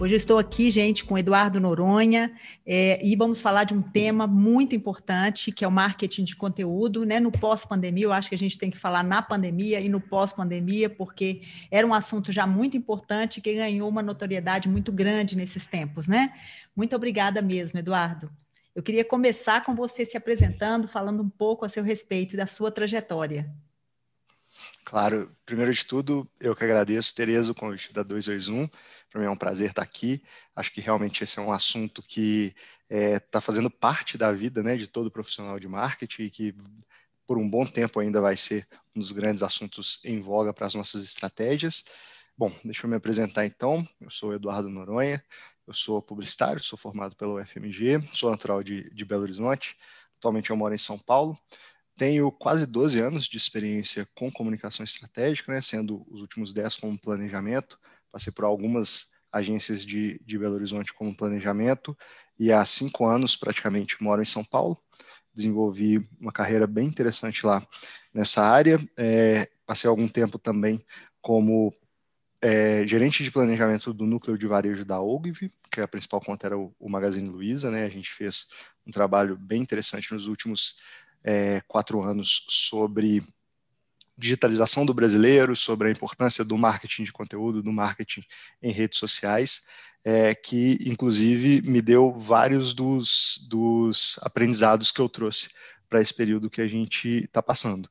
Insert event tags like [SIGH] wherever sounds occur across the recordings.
Hoje eu estou aqui, gente, com Eduardo Noronha é, e vamos falar de um tema muito importante, que é o marketing de conteúdo, né? No pós-pandemia, eu acho que a gente tem que falar na pandemia e no pós-pandemia, porque era um assunto já muito importante que ganhou uma notoriedade muito grande nesses tempos, né? Muito obrigada mesmo, Eduardo. Eu queria começar com você se apresentando, falando um pouco a seu respeito da sua trajetória. Claro, primeiro de tudo, eu que agradeço, Tereza, o convite da 221. Para mim é um prazer estar aqui. Acho que realmente esse é um assunto que está é, tá fazendo parte da vida né, de todo profissional de marketing e que por um bom tempo ainda vai ser um dos grandes assuntos em voga para as nossas estratégias. Bom, deixa eu me apresentar então. Eu sou Eduardo Noronha, eu sou publicitário, sou formado pelo UFMG, sou natural de, de Belo Horizonte. Atualmente eu moro em São Paulo. Tenho quase 12 anos de experiência com comunicação estratégica, né, sendo os últimos 10 como planejamento. Passei por algumas agências de, de Belo Horizonte como planejamento e há cinco anos praticamente moro em São Paulo. Desenvolvi uma carreira bem interessante lá nessa área. É, passei algum tempo também como é, gerente de planejamento do núcleo de varejo da Ogilvy, que a principal conta era o, o Magazine Luiza, né? A gente fez um trabalho bem interessante nos últimos é, quatro anos sobre digitalização do brasileiro, sobre a importância do marketing de conteúdo, do marketing em redes sociais, é, que inclusive me deu vários dos, dos aprendizados que eu trouxe para esse período que a gente está passando.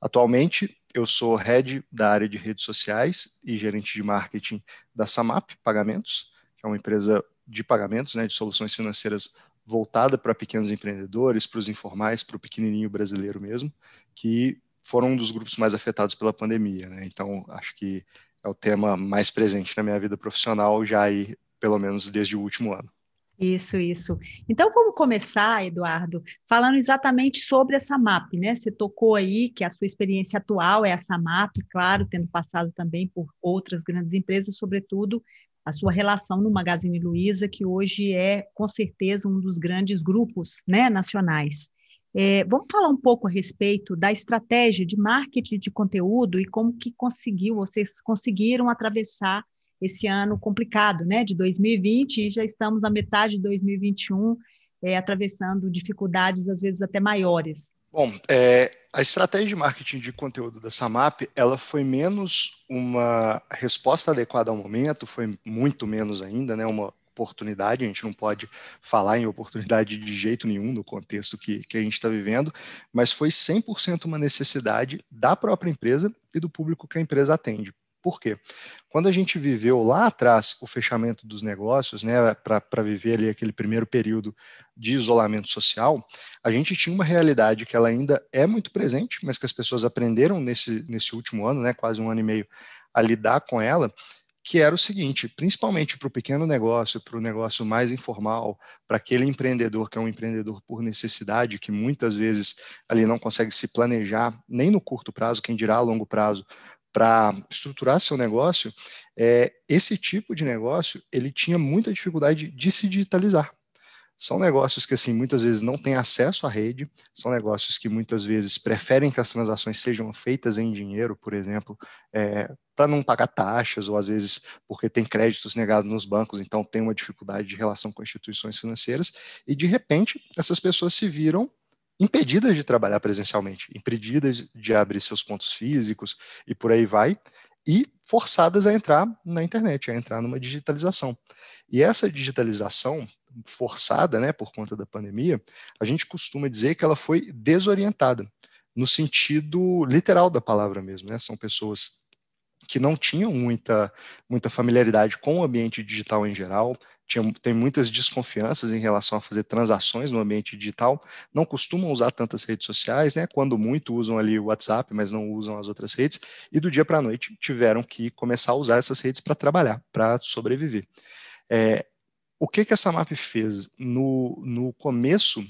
Atualmente, eu sou head da área de redes sociais e gerente de marketing da Samap Pagamentos, que é uma empresa de pagamentos, né, de soluções financeiras voltada para pequenos empreendedores, para os informais, para o pequenininho brasileiro mesmo, que foram um dos grupos mais afetados pela pandemia. Né? Então, acho que é o tema mais presente na minha vida profissional, já aí, pelo menos desde o último ano. Isso, isso. Então vamos começar, Eduardo, falando exatamente sobre essa MAP, né? Você tocou aí que a sua experiência atual é essa MAP, claro, tendo passado também por outras grandes empresas, sobretudo a sua relação no Magazine Luiza, que hoje é, com certeza, um dos grandes grupos né, nacionais. É, vamos falar um pouco a respeito da estratégia de marketing de conteúdo e como que conseguiu, vocês conseguiram atravessar esse ano complicado, né, de 2020, e já estamos na metade de 2021, é, atravessando dificuldades às vezes até maiores. Bom, é, a estratégia de marketing de conteúdo da Samap, ela foi menos uma resposta adequada ao momento, foi muito menos ainda, né, uma oportunidade, a gente não pode falar em oportunidade de jeito nenhum no contexto que, que a gente está vivendo, mas foi 100% uma necessidade da própria empresa e do público que a empresa atende. Por quê? Quando a gente viveu lá atrás o fechamento dos negócios, né, para viver ali aquele primeiro período de isolamento social, a gente tinha uma realidade que ela ainda é muito presente, mas que as pessoas aprenderam nesse, nesse último ano, né, quase um ano e meio, a lidar com ela, que era o seguinte, principalmente para o pequeno negócio, para o negócio mais informal, para aquele empreendedor que é um empreendedor por necessidade, que muitas vezes ali não consegue se planejar nem no curto prazo, quem dirá a longo prazo, para estruturar seu negócio, é, esse tipo de negócio ele tinha muita dificuldade de se digitalizar. São negócios que assim muitas vezes não têm acesso à rede, são negócios que muitas vezes preferem que as transações sejam feitas em dinheiro, por exemplo, é, para não pagar taxas ou às vezes porque tem créditos negados nos bancos, então tem uma dificuldade de relação com instituições financeiras e de repente essas pessoas se viram impedidas de trabalhar presencialmente, impedidas de abrir seus pontos físicos e por aí vai, e forçadas a entrar na internet, a entrar numa digitalização. E essa digitalização forçada, né, por conta da pandemia, a gente costuma dizer que ela foi desorientada. no sentido literal da palavra mesmo, né? São pessoas que não tinham muita, muita familiaridade com o ambiente digital em geral, tinha, tem muitas desconfianças em relação a fazer transações no ambiente digital, não costumam usar tantas redes sociais, né? Quando muito usam ali o WhatsApp, mas não usam as outras redes, e do dia para a noite tiveram que começar a usar essas redes para trabalhar, para sobreviver. É, o que que essa MAP fez? No, no começo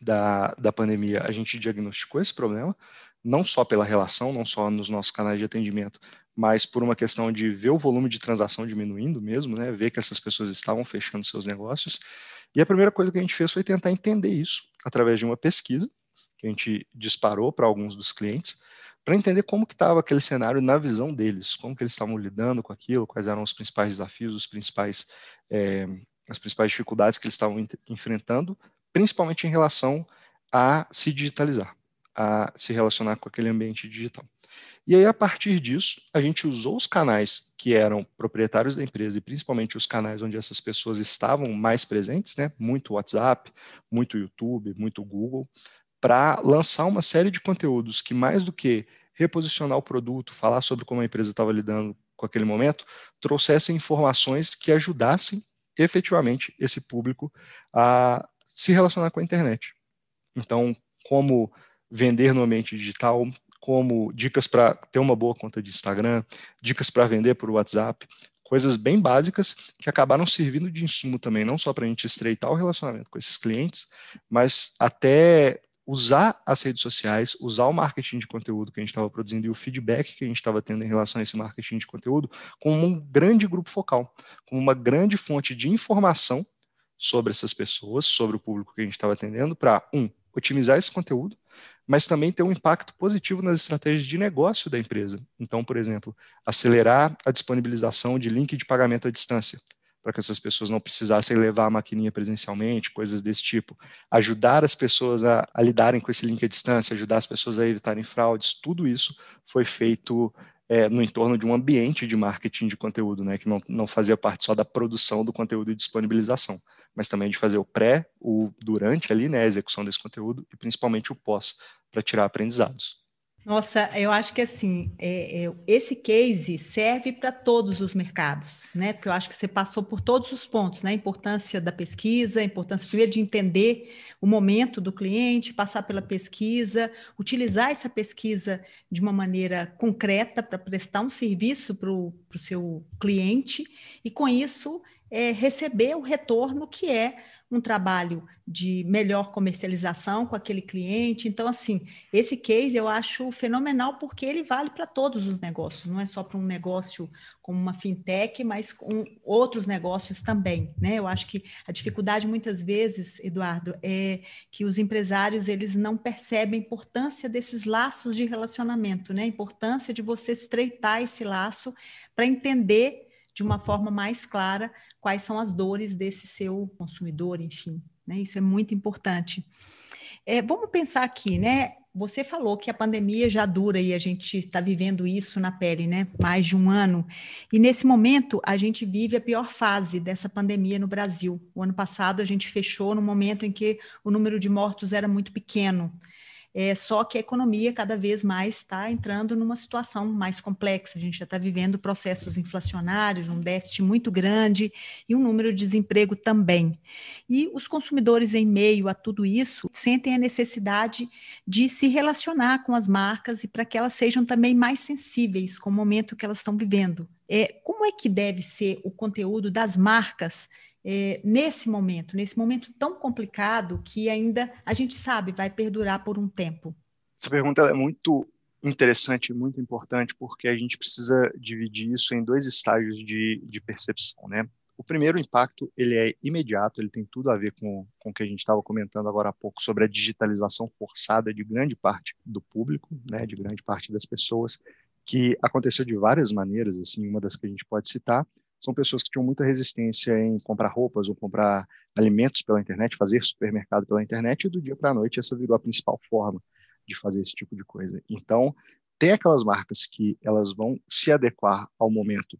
da, da pandemia, a gente diagnosticou esse problema, não só pela relação, não só nos nossos canais de atendimento, mas por uma questão de ver o volume de transação diminuindo mesmo, né, ver que essas pessoas estavam fechando seus negócios. E a primeira coisa que a gente fez foi tentar entender isso através de uma pesquisa que a gente disparou para alguns dos clientes, para entender como que estava aquele cenário na visão deles, como que eles estavam lidando com aquilo, quais eram os principais desafios, os principais, é, as principais dificuldades que eles estavam enfrentando, principalmente em relação a se digitalizar, a se relacionar com aquele ambiente digital. E aí, a partir disso, a gente usou os canais que eram proprietários da empresa e principalmente os canais onde essas pessoas estavam mais presentes, né? Muito WhatsApp, muito YouTube, muito Google, para lançar uma série de conteúdos que, mais do que reposicionar o produto, falar sobre como a empresa estava lidando com aquele momento, trouxessem informações que ajudassem efetivamente esse público a se relacionar com a internet. Então, como vender no ambiente digital, como dicas para ter uma boa conta de Instagram, dicas para vender por WhatsApp, coisas bem básicas que acabaram servindo de insumo também, não só para a gente estreitar o relacionamento com esses clientes, mas até usar as redes sociais, usar o marketing de conteúdo que a gente estava produzindo e o feedback que a gente estava tendo em relação a esse marketing de conteúdo como um grande grupo focal, como uma grande fonte de informação sobre essas pessoas, sobre o público que a gente estava atendendo, para, um, otimizar esse conteúdo, mas também ter um impacto positivo nas estratégias de negócio da empresa. Então, por exemplo, acelerar a disponibilização de link de pagamento à distância, para que essas pessoas não precisassem levar a maquininha presencialmente, coisas desse tipo. Ajudar as pessoas a, a lidarem com esse link à distância, ajudar as pessoas a evitarem fraudes, tudo isso foi feito é, no entorno de um ambiente de marketing de conteúdo, né, que não, não fazia parte só da produção do conteúdo e disponibilização, mas também de fazer o pré, o durante ali, né, a execução desse conteúdo e principalmente o pós, para tirar aprendizados. Nossa, eu acho que assim, é, é, esse case serve para todos os mercados, né? Porque eu acho que você passou por todos os pontos, né? A importância da pesquisa, a importância primeiro de entender o momento do cliente, passar pela pesquisa, utilizar essa pesquisa de uma maneira concreta para prestar um serviço para o seu cliente, e com isso é, receber o retorno que é um trabalho de melhor comercialização com aquele cliente. Então, assim, esse case eu acho fenomenal porque ele vale para todos os negócios, não é só para um negócio como uma fintech, mas com outros negócios também, né? Eu acho que a dificuldade muitas vezes, Eduardo, é que os empresários eles não percebem a importância desses laços de relacionamento, né? A importância de você estreitar esse laço para entender de uma forma mais clara quais são as dores desse seu consumidor, enfim. Né? Isso é muito importante. É, vamos pensar aqui, né? Você falou que a pandemia já dura e a gente está vivendo isso na pele, né? Mais de um ano. E nesse momento a gente vive a pior fase dessa pandemia no Brasil. O ano passado a gente fechou no momento em que o número de mortos era muito pequeno. É, só que a economia cada vez mais está entrando numa situação mais complexa. A gente já está vivendo processos inflacionários, um déficit muito grande e um número de desemprego também. E os consumidores, em meio a tudo isso, sentem a necessidade de se relacionar com as marcas e para que elas sejam também mais sensíveis com o momento que elas estão vivendo. É, como é que deve ser o conteúdo das marcas é, nesse momento, nesse momento tão complicado que ainda a gente sabe vai perdurar por um tempo? Essa pergunta é muito interessante, muito importante, porque a gente precisa dividir isso em dois estágios de, de percepção, né? O primeiro impacto, ele é imediato, ele tem tudo a ver com, com o que a gente estava comentando agora há pouco sobre a digitalização forçada de grande parte do público, né, de grande parte das pessoas, que aconteceu de várias maneiras, assim, uma das que a gente pode citar são pessoas que tinham muita resistência em comprar roupas ou comprar alimentos pela internet, fazer supermercado pela internet, e do dia para a noite essa virou a principal forma de fazer esse tipo de coisa. Então, tem aquelas marcas que elas vão se adequar ao momento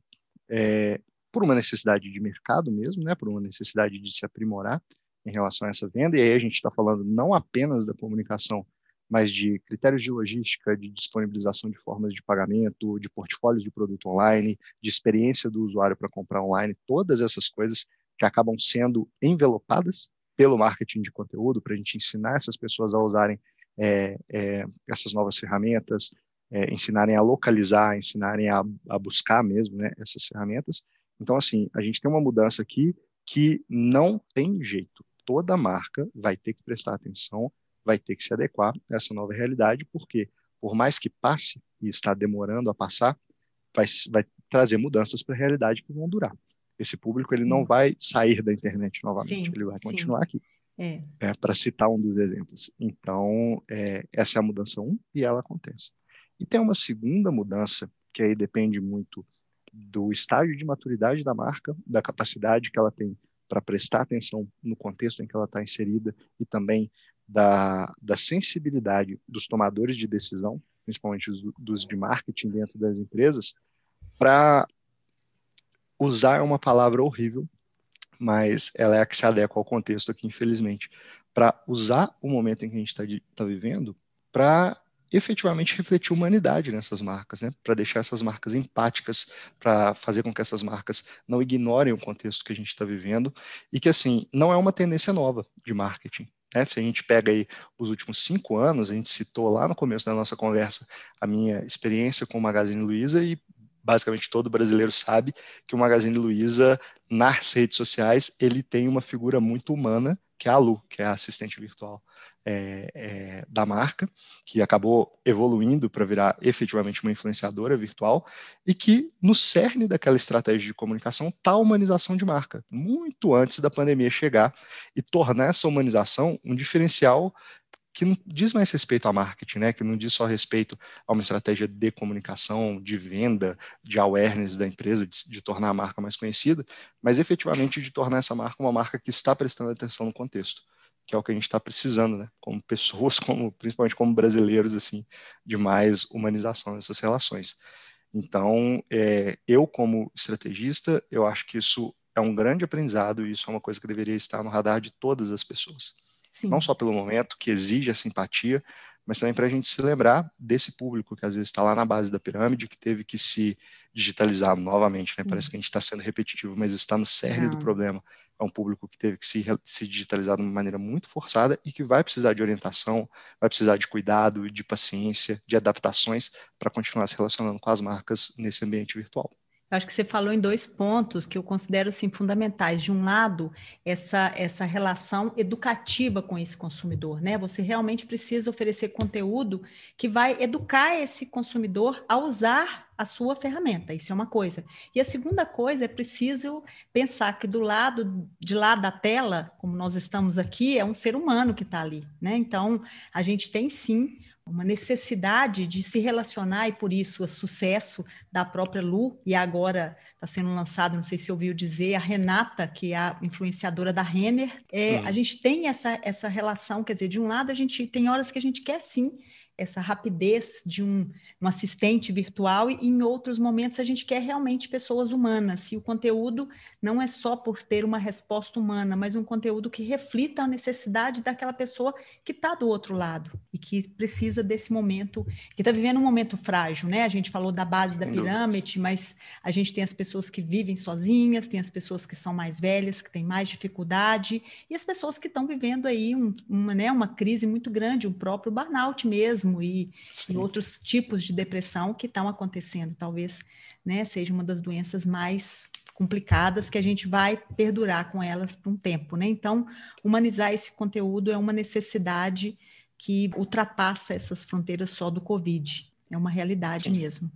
é, por uma necessidade de mercado mesmo, né, por uma necessidade de se aprimorar em relação a essa venda, e aí a gente está falando não apenas da comunicação mas de critérios de logística, de disponibilização de formas de pagamento, de portfólios de produto online, de experiência do usuário para comprar online, todas essas coisas que acabam sendo envelopadas pelo marketing de conteúdo, para a gente ensinar essas pessoas a usarem é, é, essas novas ferramentas, é, ensinarem a localizar, ensinarem a, a buscar mesmo né, essas ferramentas. Então, assim, a gente tem uma mudança aqui que não tem jeito. Toda marca vai ter que prestar atenção vai ter que se adequar a essa nova realidade, porque por mais que passe e está demorando a passar, vai, vai trazer mudanças para a realidade que vão durar. Esse público ele não vai sair da internet novamente, sim, ele vai continuar sim. aqui. É. É, para citar um dos exemplos. Então, é, essa é a mudança um e ela acontece. E tem uma segunda mudança que aí depende muito do estágio de maturidade da marca, da capacidade que ela tem para prestar atenção no contexto em que ela está inserida e também da, da sensibilidade dos tomadores de decisão, principalmente os, dos de marketing dentro das empresas, para usar uma palavra horrível, mas ela é a que se adequa ao contexto aqui, infelizmente, para usar o momento em que a gente está tá vivendo para efetivamente refletir humanidade nessas marcas, né? para deixar essas marcas empáticas, para fazer com que essas marcas não ignorem o contexto que a gente está vivendo e que, assim, não é uma tendência nova de marketing. Né? Se a gente pega aí os últimos cinco anos, a gente citou lá no começo da nossa conversa a minha experiência com o Magazine Luiza e basicamente todo brasileiro sabe que o Magazine Luiza nas redes sociais ele tem uma figura muito humana que é a Lu, que é a assistente virtual é, é, da marca, que acabou evoluindo para virar efetivamente uma influenciadora virtual, e que no cerne daquela estratégia de comunicação está a humanização de marca, muito antes da pandemia chegar, e tornar essa humanização um diferencial que não diz mais respeito ao marketing, né? que não diz só respeito a uma estratégia de comunicação, de venda, de awareness da empresa, de, de tornar a marca mais conhecida, mas efetivamente de tornar essa marca uma marca que está prestando atenção no contexto que é o que a gente está precisando, né? Como pessoas, [LAUGHS] como principalmente como brasileiros, assim, de mais humanização dessas relações. Então, é, eu como estrategista, eu acho que isso é um grande aprendizado e isso é uma coisa que deveria estar no radar de todas as pessoas. Sim. Não só pelo momento que exige a simpatia, mas também para a gente se lembrar desse público que às vezes está lá na base da pirâmide, que teve que se digitalizar novamente. Né? Parece que a gente está sendo repetitivo, mas está no cerne Não. do problema é um público que teve que se, se digitalizar de uma maneira muito forçada e que vai precisar de orientação, vai precisar de cuidado, de paciência, de adaptações para continuar se relacionando com as marcas nesse ambiente virtual. Eu acho que você falou em dois pontos que eu considero assim, fundamentais. De um lado, essa, essa relação educativa com esse consumidor, né? Você realmente precisa oferecer conteúdo que vai educar esse consumidor a usar a sua ferramenta. Isso é uma coisa. E a segunda coisa é preciso pensar que do lado de lá da tela, como nós estamos aqui, é um ser humano que está ali, né? Então, a gente tem sim uma necessidade de se relacionar e por isso o sucesso da própria Lu e agora está sendo lançado, não sei se ouviu dizer, a Renata, que é a influenciadora da Renner, é, a gente tem essa, essa relação, quer dizer, de um lado a gente tem horas que a gente quer sim essa rapidez de um, um, assistente virtual e em outros momentos a gente quer realmente pessoas humanas. E o conteúdo não é só por ter uma resposta humana, mas um conteúdo que reflita a necessidade daquela pessoa que está do outro lado e que precisa desse momento, que está vivendo um momento frágil, né? A gente falou da base da pirâmide, mas a gente tem as pessoas que vivem sozinhas, tem as pessoas que são mais velhas, que têm mais dificuldade, e as pessoas que estão vivendo aí um, uma, né, uma crise muito grande, o próprio burnout mesmo autismo e, e outros tipos de depressão que estão acontecendo. Talvez né, seja uma das doenças mais complicadas que a gente vai perdurar com elas por um tempo. Né? Então, humanizar esse conteúdo é uma necessidade que ultrapassa essas fronteiras só do Covid. É uma realidade Sim. mesmo.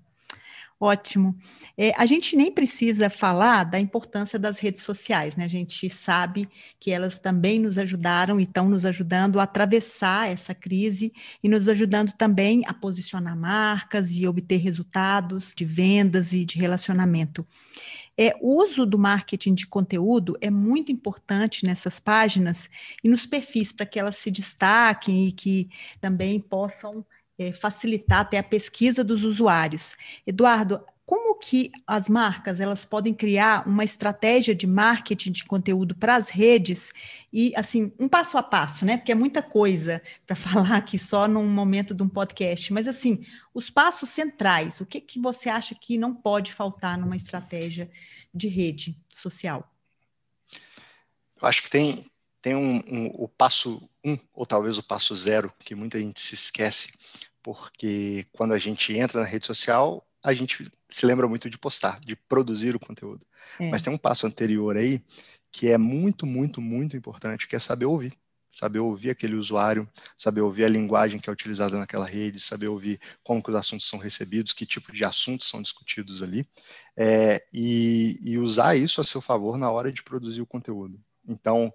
Ótimo. É, a gente nem precisa falar da importância das redes sociais, né? A gente sabe que elas também nos ajudaram e estão nos ajudando a atravessar essa crise e nos ajudando também a posicionar marcas e obter resultados de vendas e de relacionamento. É, o uso do marketing de conteúdo é muito importante nessas páginas e nos perfis para que elas se destaquem e que também possam é, facilitar até a pesquisa dos usuários. Eduardo, como que as marcas elas podem criar uma estratégia de marketing de conteúdo para as redes e assim um passo a passo, né? Porque é muita coisa para [LAUGHS] falar aqui só num momento de um podcast, mas assim os passos centrais, o que que você acha que não pode faltar numa estratégia de rede social? Eu acho que tem tem um, um, o passo um ou talvez o passo zero que muita gente se esquece porque quando a gente entra na rede social a gente se lembra muito de postar, de produzir o conteúdo. É. Mas tem um passo anterior aí que é muito, muito, muito importante, que é saber ouvir. Saber ouvir aquele usuário, saber ouvir a linguagem que é utilizada naquela rede, saber ouvir como que os assuntos são recebidos, que tipo de assuntos são discutidos ali, é, e, e usar isso a seu favor na hora de produzir o conteúdo. Então,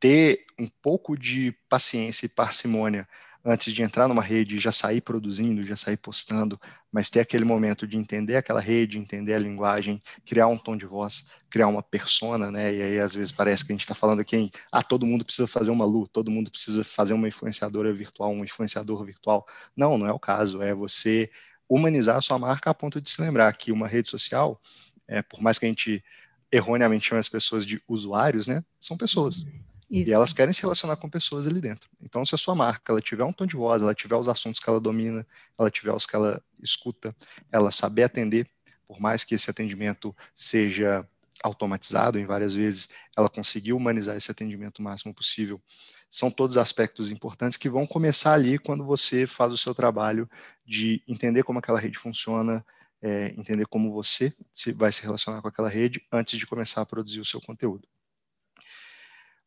ter um pouco de paciência e parcimônia antes de entrar numa rede, já sair produzindo, já sair postando, mas ter aquele momento de entender aquela rede, entender a linguagem, criar um tom de voz, criar uma persona, né? E aí às vezes parece que a gente está falando aqui ah, todo mundo precisa fazer uma Lu, todo mundo precisa fazer uma influenciadora virtual, um influenciador virtual. Não, não é o caso, é você humanizar a sua marca a ponto de se lembrar que uma rede social, é, por mais que a gente erroneamente chame as pessoas de usuários, né? São pessoas. Isso. E elas querem se relacionar com pessoas ali dentro. Então, se a sua marca ela tiver um tom de voz, ela tiver os assuntos que ela domina, ela tiver os que ela escuta, ela saber atender, por mais que esse atendimento seja automatizado em várias vezes, ela conseguir humanizar esse atendimento o máximo possível. São todos aspectos importantes que vão começar ali quando você faz o seu trabalho de entender como aquela rede funciona, é, entender como você se, vai se relacionar com aquela rede antes de começar a produzir o seu conteúdo.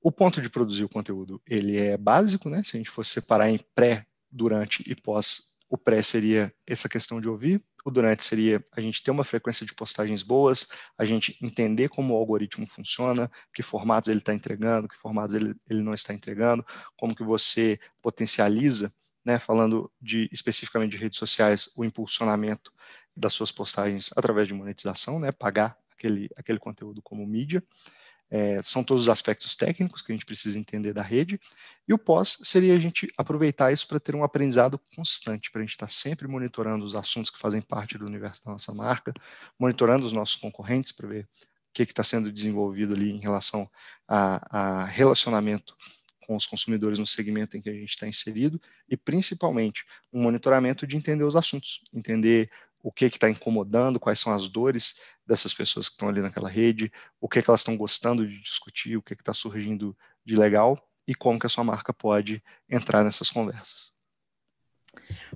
O ponto de produzir o conteúdo, ele é básico, né? Se a gente fosse separar em pré, durante e pós, o pré seria essa questão de ouvir, o durante seria a gente ter uma frequência de postagens boas, a gente entender como o algoritmo funciona, que formatos ele está entregando, que formatos ele, ele não está entregando, como que você potencializa, né, falando de especificamente de redes sociais, o impulsionamento das suas postagens através de monetização, né, pagar aquele, aquele conteúdo como mídia. É, são todos os aspectos técnicos que a gente precisa entender da rede. E o pós seria a gente aproveitar isso para ter um aprendizado constante, para a gente estar tá sempre monitorando os assuntos que fazem parte do universo da nossa marca, monitorando os nossos concorrentes para ver o que está sendo desenvolvido ali em relação a, a relacionamento com os consumidores no segmento em que a gente está inserido e principalmente um monitoramento de entender os assuntos, entender o que está incomodando, quais são as dores dessas pessoas que estão ali naquela rede, o que, que elas estão gostando de discutir, o que está surgindo de legal e como que a sua marca pode entrar nessas conversas.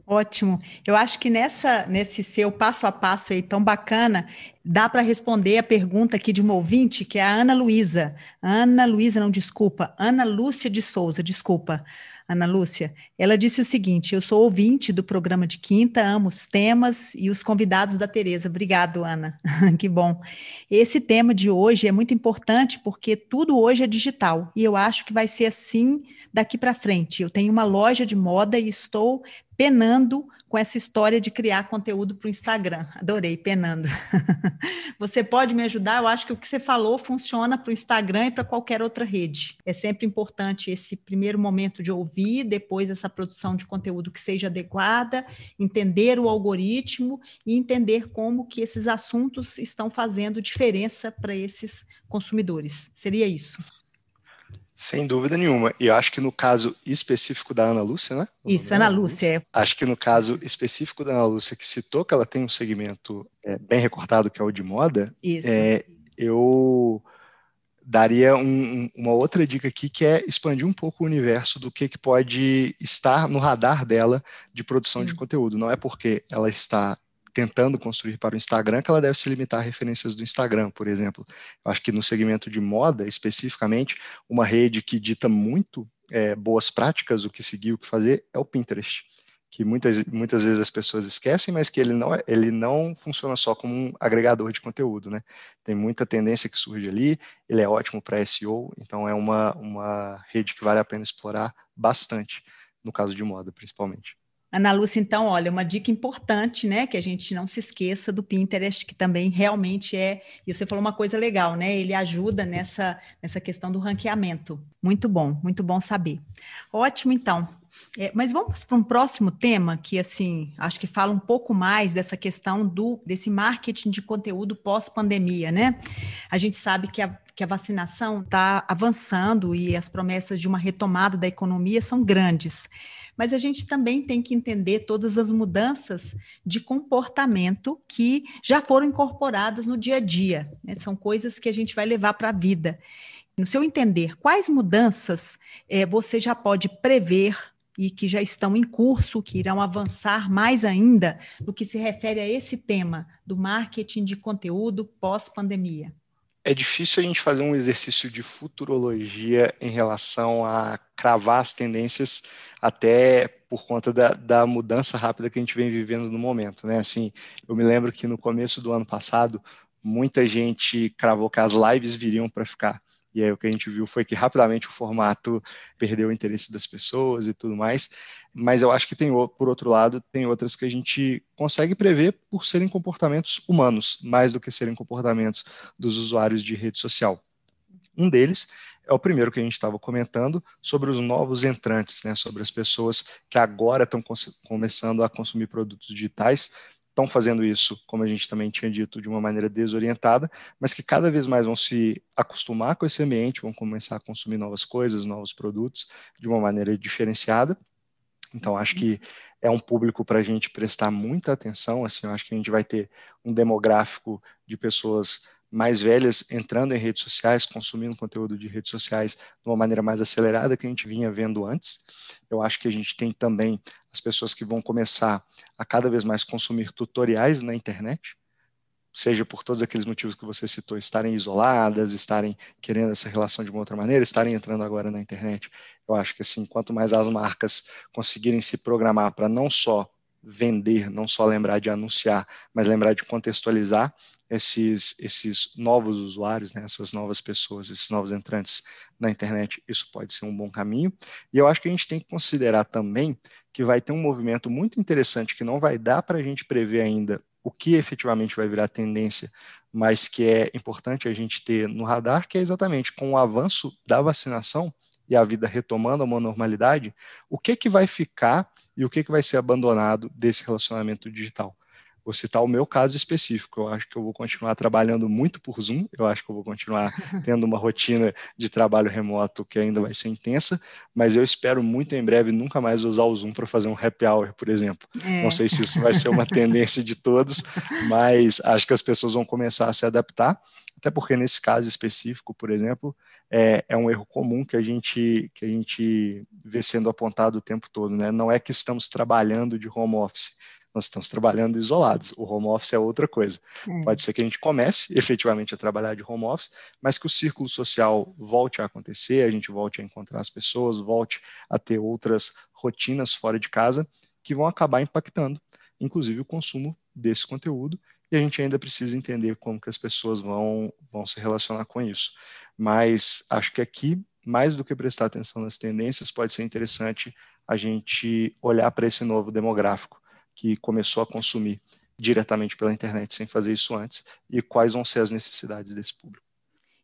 Ótimo. Eu acho que nessa, nesse seu passo a passo aí tão bacana, dá para responder a pergunta aqui de uma ouvinte, que é a Ana Luísa. Ana Luísa, não, desculpa. Ana Lúcia de Souza, desculpa. Ana Lúcia, ela disse o seguinte: eu sou ouvinte do programa de quinta, amo os temas e os convidados da Tereza. Obrigado, Ana. [LAUGHS] que bom. Esse tema de hoje é muito importante porque tudo hoje é digital e eu acho que vai ser assim daqui para frente. Eu tenho uma loja de moda e estou penando com essa história de criar conteúdo para o Instagram. Adorei, penando. [LAUGHS] você pode me ajudar? Eu acho que o que você falou funciona para o Instagram e para qualquer outra rede. É sempre importante esse primeiro momento de ouvir, depois essa produção de conteúdo que seja adequada, entender o algoritmo e entender como que esses assuntos estão fazendo diferença para esses consumidores. Seria isso. Sem dúvida nenhuma. E eu acho que no caso específico da Ana Lúcia, né? Isso, Ana Lúcia. É. Acho que no caso específico da Ana Lúcia, que citou que ela tem um segmento é, bem recortado, que é o de moda, é, eu daria um, uma outra dica aqui, que é expandir um pouco o universo do que, que pode estar no radar dela de produção de conteúdo. Não é porque ela está tentando construir para o Instagram, que ela deve se limitar a referências do Instagram, por exemplo. Eu acho que no segmento de moda, especificamente, uma rede que dita muito é, boas práticas, o que seguir, o que fazer, é o Pinterest que muitas, muitas vezes as pessoas esquecem, mas que ele não, é, ele não funciona só como um agregador de conteúdo, né? Tem muita tendência que surge ali, ele é ótimo para SEO, então é uma, uma rede que vale a pena explorar bastante, no caso de moda, principalmente. Ana Lúcia, então, olha, uma dica importante, né, que a gente não se esqueça do Pinterest, que também realmente é, e você falou uma coisa legal, né, ele ajuda nessa, nessa questão do ranqueamento. Muito bom, muito bom saber. Ótimo, então. É, mas vamos para um próximo tema que, assim, acho que fala um pouco mais dessa questão do desse marketing de conteúdo pós-pandemia, né? A gente sabe que a, que a vacinação está avançando e as promessas de uma retomada da economia são grandes. Mas a gente também tem que entender todas as mudanças de comportamento que já foram incorporadas no dia a dia. Né? São coisas que a gente vai levar para a vida. No seu entender, quais mudanças é, você já pode prever e que já estão em curso, que irão avançar mais ainda no que se refere a esse tema do marketing de conteúdo pós-pandemia? É difícil a gente fazer um exercício de futurologia em relação a cravar as tendências, até por conta da, da mudança rápida que a gente vem vivendo no momento, né? Assim, eu me lembro que no começo do ano passado, muita gente cravou que as lives viriam para ficar. E aí o que a gente viu foi que rapidamente o formato perdeu o interesse das pessoas e tudo mais. Mas eu acho que tem, por outro lado, tem outras que a gente consegue prever por serem comportamentos humanos, mais do que serem comportamentos dos usuários de rede social. Um deles é o primeiro que a gente estava comentando sobre os novos entrantes, né, sobre as pessoas que agora estão começando a consumir produtos digitais estão fazendo isso, como a gente também tinha dito, de uma maneira desorientada, mas que cada vez mais vão se acostumar com esse ambiente, vão começar a consumir novas coisas, novos produtos de uma maneira diferenciada. Então, acho que é um público para a gente prestar muita atenção. Assim, acho que a gente vai ter um demográfico de pessoas mais velhas entrando em redes sociais, consumindo conteúdo de redes sociais de uma maneira mais acelerada que a gente vinha vendo antes. Eu acho que a gente tem também as pessoas que vão começar a cada vez mais consumir tutoriais na internet, seja por todos aqueles motivos que você citou, estarem isoladas, estarem querendo essa relação de uma outra maneira, estarem entrando agora na internet. Eu acho que assim, quanto mais as marcas conseguirem se programar para não só vender, não só lembrar de anunciar, mas lembrar de contextualizar esses, esses novos usuários, né, essas novas pessoas, esses novos entrantes na internet, isso pode ser um bom caminho. E eu acho que a gente tem que considerar também que vai ter um movimento muito interessante que não vai dar para a gente prever ainda o que efetivamente vai virar tendência, mas que é importante a gente ter no radar, que é exatamente com o avanço da vacinação, e a vida retomando a uma normalidade, o que, que vai ficar e o que, que vai ser abandonado desse relacionamento digital? Vou citar o meu caso específico. Eu acho que eu vou continuar trabalhando muito por Zoom. Eu acho que eu vou continuar [LAUGHS] tendo uma rotina de trabalho remoto que ainda vai ser intensa, mas eu espero muito em breve nunca mais usar o Zoom para fazer um happy hour, por exemplo. É. Não sei se isso vai ser uma [LAUGHS] tendência de todos, mas acho que as pessoas vão começar a se adaptar. Até porque nesse caso específico, por exemplo, é, é, um erro comum que a gente que a gente vê sendo apontado o tempo todo, né? Não é que estamos trabalhando de home office, nós estamos trabalhando isolados. O home office é outra coisa. É. Pode ser que a gente comece efetivamente a trabalhar de home office, mas que o círculo social volte a acontecer, a gente volte a encontrar as pessoas, volte a ter outras rotinas fora de casa que vão acabar impactando, inclusive o consumo desse conteúdo. E a gente ainda precisa entender como que as pessoas vão, vão se relacionar com isso. Mas acho que aqui, mais do que prestar atenção nas tendências, pode ser interessante a gente olhar para esse novo demográfico que começou a consumir diretamente pela internet sem fazer isso antes e quais vão ser as necessidades desse público.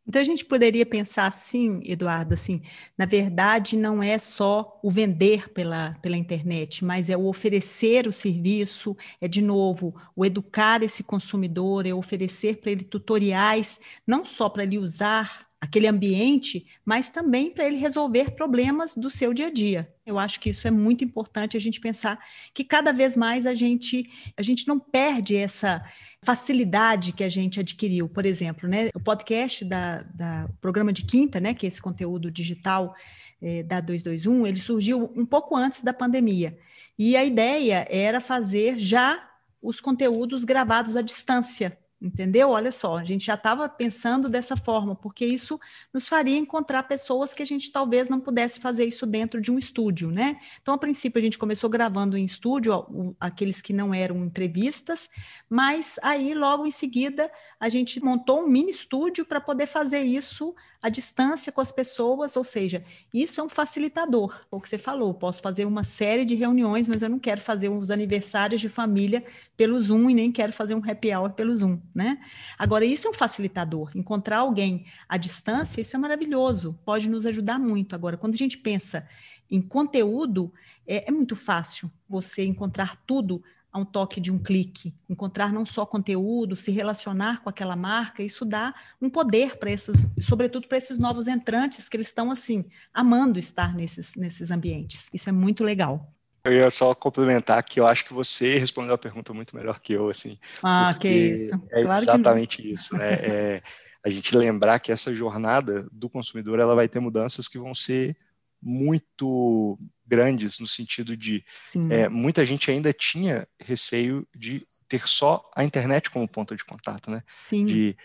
Então a gente poderia pensar assim, Eduardo, assim, na verdade não é só o vender pela, pela internet, mas é o oferecer o serviço, é de novo o educar esse consumidor, é oferecer para ele tutoriais, não só para ele usar aquele ambiente, mas também para ele resolver problemas do seu dia a dia. Eu acho que isso é muito importante a gente pensar que cada vez mais a gente a gente não perde essa facilidade que a gente adquiriu. Por exemplo, né, o podcast da, da programa de quinta, né, que é esse conteúdo digital é, da 221, ele surgiu um pouco antes da pandemia. E a ideia era fazer já os conteúdos gravados à distância, Entendeu? Olha só, a gente já estava pensando dessa forma, porque isso nos faria encontrar pessoas que a gente talvez não pudesse fazer isso dentro de um estúdio, né? Então, a princípio, a gente começou gravando em estúdio, aqueles que não eram entrevistas, mas aí, logo em seguida, a gente montou um mini estúdio para poder fazer isso à distância com as pessoas, ou seja, isso é um facilitador, o que você falou, posso fazer uma série de reuniões, mas eu não quero fazer os aniversários de família pelo Zoom e nem quero fazer um happy hour pelo Zoom. né? Agora, isso é um facilitador. Encontrar alguém à distância, isso é maravilhoso, pode nos ajudar muito. Agora, quando a gente pensa em conteúdo, é, é muito fácil você encontrar tudo a um toque de um clique, encontrar não só conteúdo, se relacionar com aquela marca, isso dá um poder para esses, sobretudo para esses novos entrantes que eles estão assim amando estar nesses, nesses ambientes. Isso é muito legal. Eu ia só complementar que eu acho que você respondeu a pergunta muito melhor que eu, assim. Ah, que isso. É claro exatamente isso, né? É, a gente lembrar que essa jornada do consumidor ela vai ter mudanças que vão ser muito grandes no sentido de é, muita gente ainda tinha receio de ter só a internet como ponto de contato, né? Sim. De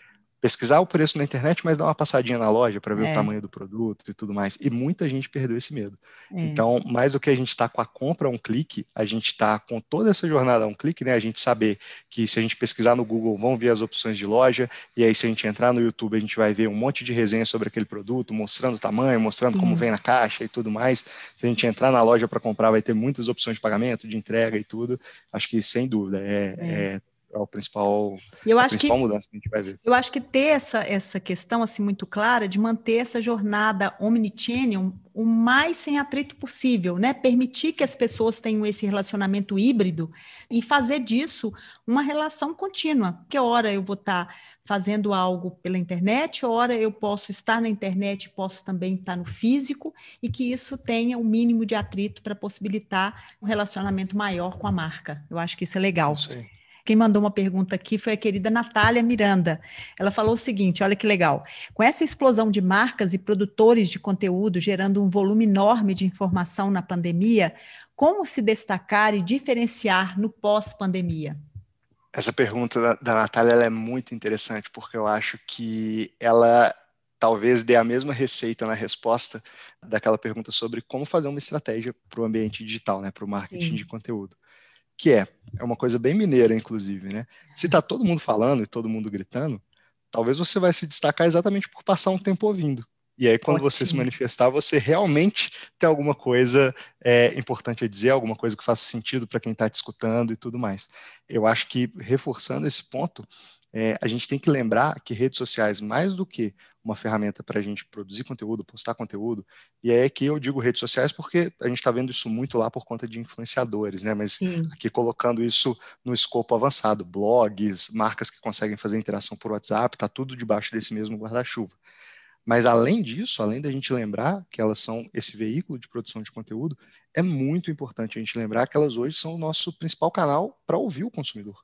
pesquisar o preço na internet, mas dar uma passadinha na loja para ver é. o tamanho do produto e tudo mais. E muita gente perdeu esse medo. É. Então, mais do que a gente está com a compra a um clique, a gente está com toda essa jornada a um clique, né? A gente saber que se a gente pesquisar no Google, vão ver as opções de loja, e aí se a gente entrar no YouTube, a gente vai ver um monte de resenha sobre aquele produto, mostrando o tamanho, mostrando como vem na caixa e tudo mais. Se a gente entrar na loja para comprar, vai ter muitas opções de pagamento, de entrega e tudo. Acho que, sem dúvida, é, é. É o principal, eu a principal que, mudança que a gente vai ver. Eu acho que ter essa, essa questão assim muito clara de manter essa jornada omnichannel o mais sem atrito possível, né? Permitir que as pessoas tenham esse relacionamento híbrido e fazer disso uma relação contínua. Porque hora eu vou estar fazendo algo pela internet, hora eu posso estar na internet, posso também estar no físico e que isso tenha o um mínimo de atrito para possibilitar um relacionamento maior com a marca. Eu acho que isso é legal. Isso aí. Quem mandou uma pergunta aqui foi a querida Natália Miranda. Ela falou o seguinte: olha que legal. Com essa explosão de marcas e produtores de conteúdo gerando um volume enorme de informação na pandemia, como se destacar e diferenciar no pós-pandemia? Essa pergunta da, da Natália é muito interessante, porque eu acho que ela talvez dê a mesma receita na resposta daquela pergunta sobre como fazer uma estratégia para o ambiente digital, né, para o marketing Sim. de conteúdo que é, é uma coisa bem mineira, inclusive, né? Se tá todo mundo falando e todo mundo gritando, talvez você vai se destacar exatamente por passar um tempo ouvindo. E aí, quando Ótimo. você se manifestar, você realmente tem alguma coisa é, importante a dizer, alguma coisa que faça sentido para quem está te escutando e tudo mais. Eu acho que, reforçando esse ponto, é, a gente tem que lembrar que redes sociais, mais do que uma ferramenta para a gente produzir conteúdo, postar conteúdo, e é que eu digo redes sociais porque a gente está vendo isso muito lá por conta de influenciadores, né? Mas Sim. aqui colocando isso no escopo avançado, blogs, marcas que conseguem fazer interação por WhatsApp, está tudo debaixo desse mesmo guarda-chuva. Mas além disso, além da gente lembrar que elas são esse veículo de produção de conteúdo, é muito importante a gente lembrar que elas hoje são o nosso principal canal para ouvir o consumidor.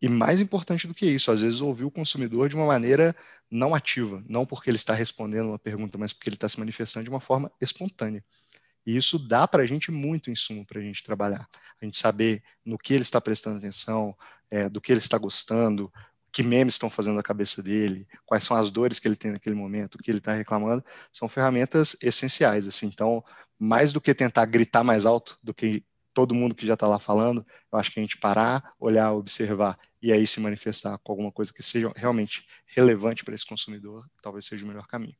E mais importante do que isso, às vezes ouvir o consumidor de uma maneira não ativa, não porque ele está respondendo uma pergunta, mas porque ele está se manifestando de uma forma espontânea. E isso dá para a gente muito insumo para a gente trabalhar. A gente saber no que ele está prestando atenção, é, do que ele está gostando, que memes estão fazendo a cabeça dele, quais são as dores que ele tem naquele momento, o que ele está reclamando, são ferramentas essenciais. Assim. Então, mais do que tentar gritar mais alto do que todo mundo que já está lá falando, eu acho que a gente parar, olhar, observar e aí se manifestar com alguma coisa que seja realmente relevante para esse consumidor, talvez seja o melhor caminho.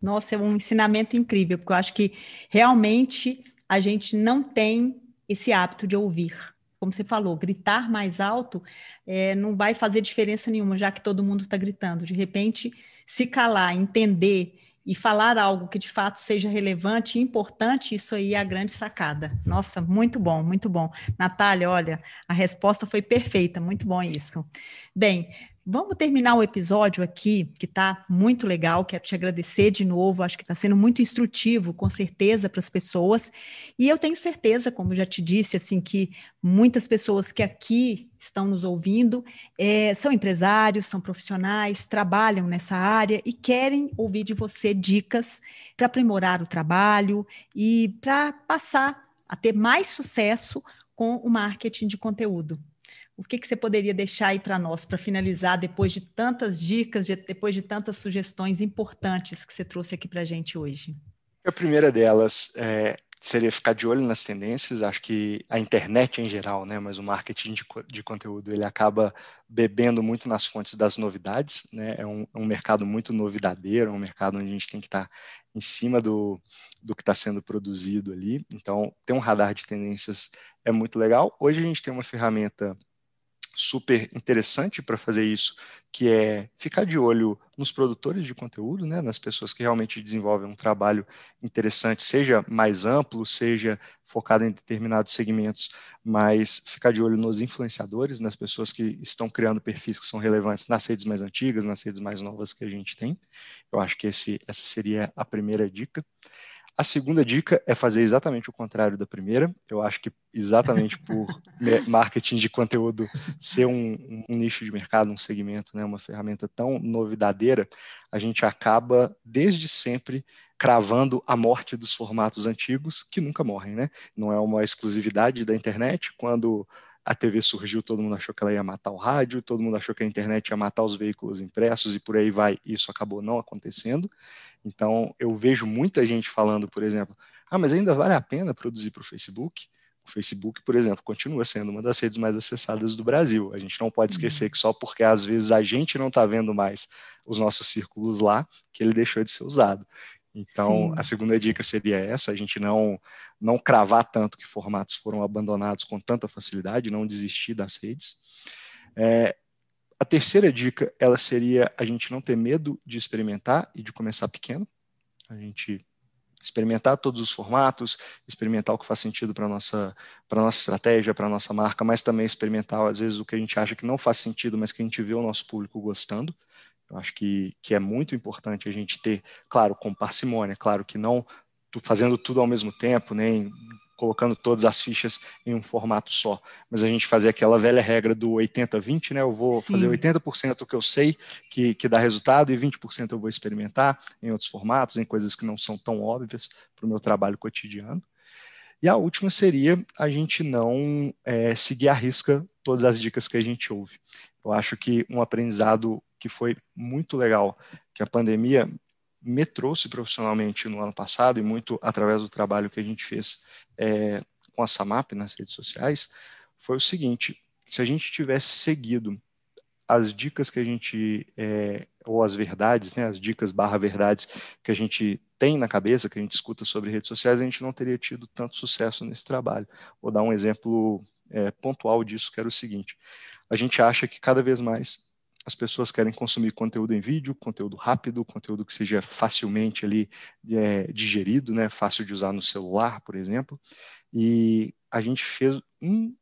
Nossa, é um ensinamento incrível, porque eu acho que realmente a gente não tem esse hábito de ouvir. Como você falou, gritar mais alto é, não vai fazer diferença nenhuma, já que todo mundo está gritando. De repente, se calar, entender e falar algo que de fato seja relevante e importante, isso aí é a grande sacada. Nossa, muito bom, muito bom. Natália, olha, a resposta foi perfeita, muito bom isso. Bem, Vamos terminar o episódio aqui, que está muito legal. Quero te agradecer de novo. Acho que está sendo muito instrutivo, com certeza, para as pessoas. E eu tenho certeza, como já te disse, assim, que muitas pessoas que aqui estão nos ouvindo é, são empresários, são profissionais, trabalham nessa área e querem ouvir de você dicas para aprimorar o trabalho e para passar a ter mais sucesso com o marketing de conteúdo o que, que você poderia deixar aí para nós, para finalizar, depois de tantas dicas, de, depois de tantas sugestões importantes que você trouxe aqui para a gente hoje? A primeira delas é, seria ficar de olho nas tendências. Acho que a internet em geral, né, mas o marketing de, de conteúdo, ele acaba bebendo muito nas fontes das novidades. Né? É, um, é um mercado muito novidadeiro, é um mercado onde a gente tem que estar tá em cima do, do que está sendo produzido ali. Então, ter um radar de tendências é muito legal. Hoje a gente tem uma ferramenta super interessante para fazer isso, que é ficar de olho nos produtores de conteúdo, né, nas pessoas que realmente desenvolvem um trabalho interessante, seja mais amplo, seja focado em determinados segmentos, mas ficar de olho nos influenciadores, nas pessoas que estão criando perfis que são relevantes nas redes mais antigas, nas redes mais novas que a gente tem. Eu acho que esse, essa seria a primeira dica. A segunda dica é fazer exatamente o contrário da primeira. Eu acho que exatamente [LAUGHS] por marketing de conteúdo ser um, um, nicho de mercado, um segmento, né, uma ferramenta tão novidadeira, a gente acaba desde sempre cravando a morte dos formatos antigos que nunca morrem, né? Não é uma exclusividade da internet. Quando a TV surgiu, todo mundo achou que ela ia matar o rádio, todo mundo achou que a internet ia matar os veículos impressos e por aí vai. Isso acabou não acontecendo. Então, eu vejo muita gente falando, por exemplo, ah, mas ainda vale a pena produzir para o Facebook? O Facebook, por exemplo, continua sendo uma das redes mais acessadas do Brasil. A gente não pode uhum. esquecer que só porque às vezes a gente não está vendo mais os nossos círculos lá, que ele deixou de ser usado. Então, Sim. a segunda dica seria essa: a gente não não cravar tanto que formatos foram abandonados com tanta facilidade, não desistir das redes. É, a terceira dica, ela seria a gente não ter medo de experimentar e de começar pequeno. A gente experimentar todos os formatos, experimentar o que faz sentido para nossa para nossa estratégia, para nossa marca, mas também experimentar às vezes o que a gente acha que não faz sentido, mas que a gente vê o nosso público gostando. Acho que, que é muito importante a gente ter, claro, com parcimônia, claro que não fazendo tudo ao mesmo tempo, nem colocando todas as fichas em um formato só, mas a gente fazer aquela velha regra do 80-20, né? Eu vou Sim. fazer 80% que eu sei que, que dá resultado e 20% eu vou experimentar em outros formatos, em coisas que não são tão óbvias para o meu trabalho cotidiano. E a última seria a gente não é, seguir à risca todas as dicas que a gente ouve. Eu acho que um aprendizado que foi muito legal, que a pandemia me trouxe profissionalmente no ano passado e muito através do trabalho que a gente fez é, com a Samap nas redes sociais, foi o seguinte: se a gente tivesse seguido as dicas que a gente, é, ou as verdades, né, as dicas barra verdades que a gente tem na cabeça, que a gente escuta sobre redes sociais, a gente não teria tido tanto sucesso nesse trabalho. Vou dar um exemplo é, pontual disso, que era o seguinte: a gente acha que cada vez mais as pessoas querem consumir conteúdo em vídeo, conteúdo rápido, conteúdo que seja facilmente ali é, digerido, né, fácil de usar no celular, por exemplo. E a gente fez um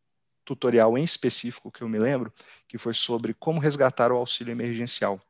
tutorial em específico que eu me lembro, que foi sobre como resgatar o auxílio emergencial.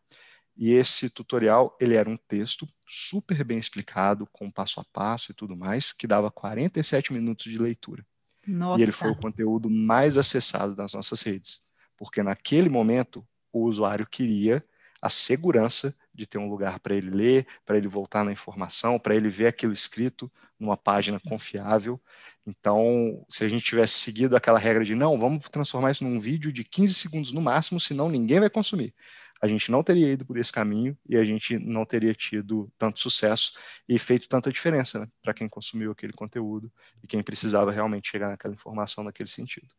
E esse tutorial, ele era um texto super bem explicado, com passo a passo e tudo mais, que dava 47 minutos de leitura. Nossa. E ele foi o conteúdo mais acessado das nossas redes, porque naquele momento o usuário queria a segurança de ter um lugar para ele ler, para ele voltar na informação, para ele ver aquilo escrito numa página confiável. Então, se a gente tivesse seguido aquela regra de não, vamos transformar isso num vídeo de 15 segundos no máximo, senão ninguém vai consumir. A gente não teria ido por esse caminho e a gente não teria tido tanto sucesso e feito tanta diferença né, para quem consumiu aquele conteúdo e quem precisava realmente chegar naquela informação naquele sentido.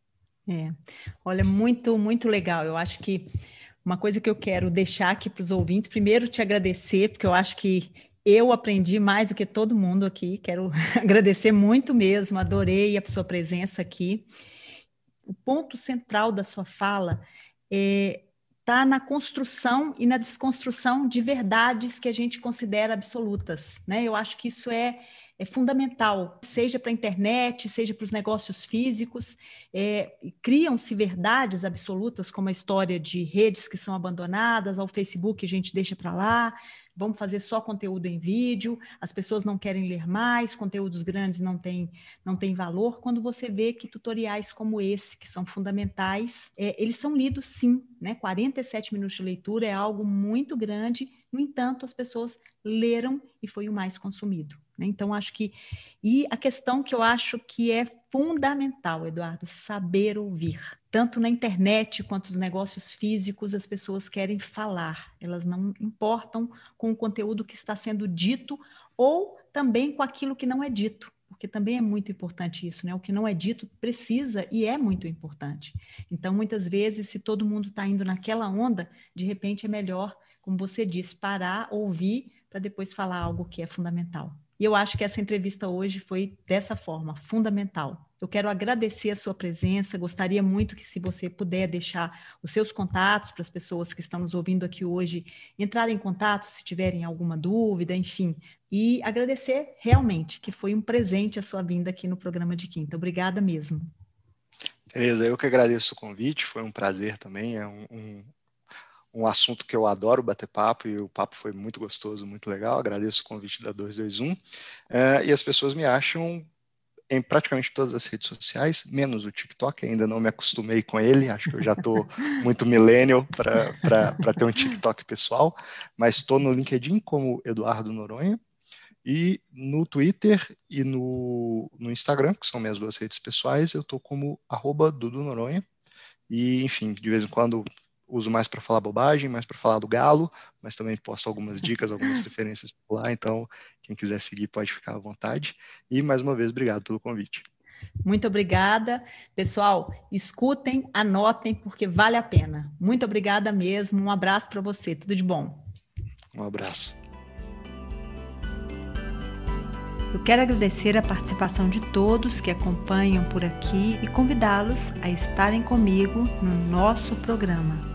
É, olha, muito, muito legal. Eu acho que uma coisa que eu quero deixar aqui para os ouvintes, primeiro te agradecer, porque eu acho que eu aprendi mais do que todo mundo aqui. Quero [LAUGHS] agradecer muito mesmo, adorei a sua presença aqui. O ponto central da sua fala é está na construção e na desconstrução de verdades que a gente considera absolutas, né? Eu acho que isso é, é fundamental, seja para a internet, seja para os negócios físicos. É, Criam-se verdades absolutas, como a história de redes que são abandonadas, ao Facebook a gente deixa para lá, vamos fazer só conteúdo em vídeo, as pessoas não querem ler mais, conteúdos grandes não têm não tem valor. Quando você vê que tutoriais como esse, que são fundamentais, é, eles são lidos sim, né? 47 minutos de leitura é algo muito grande, no entanto, as pessoas leram e foi o mais consumido. Né? Então, acho que. E a questão que eu acho que é fundamental, Eduardo, saber ouvir. Tanto na internet quanto nos negócios físicos, as pessoas querem falar, elas não importam com o conteúdo que está sendo dito ou também com aquilo que não é dito porque também é muito importante isso, né? O que não é dito precisa e é muito importante. Então, muitas vezes, se todo mundo está indo naquela onda, de repente é melhor, como você disse, parar, ouvir, para depois falar algo que é fundamental. E eu acho que essa entrevista hoje foi dessa forma, fundamental. Eu quero agradecer a sua presença. Gostaria muito que, se você puder deixar os seus contatos para as pessoas que estão nos ouvindo aqui hoje entrarem em contato se tiverem alguma dúvida, enfim. E agradecer realmente que foi um presente a sua vinda aqui no programa de quinta. Obrigada mesmo. Tereza, eu que agradeço o convite, foi um prazer também. É um, um, um assunto que eu adoro bater papo e o papo foi muito gostoso, muito legal. Agradeço o convite da 221. É, e as pessoas me acham em praticamente todas as redes sociais, menos o TikTok, ainda não me acostumei com ele, acho que eu já estou [LAUGHS] muito millennial para ter um TikTok pessoal, mas estou no LinkedIn como Eduardo Noronha, e no Twitter e no, no Instagram, que são minhas duas redes pessoais, eu estou como arroba Dudu Noronha, e enfim, de vez em quando uso mais para falar bobagem, mais para falar do galo, mas também posto algumas [LAUGHS] dicas, algumas referências por lá, então quem quiser seguir pode ficar à vontade. E mais uma vez, obrigado pelo convite. Muito obrigada. Pessoal, escutem, anotem, porque vale a pena. Muito obrigada mesmo. Um abraço para você. Tudo de bom. Um abraço. Eu quero agradecer a participação de todos que acompanham por aqui e convidá-los a estarem comigo no nosso programa.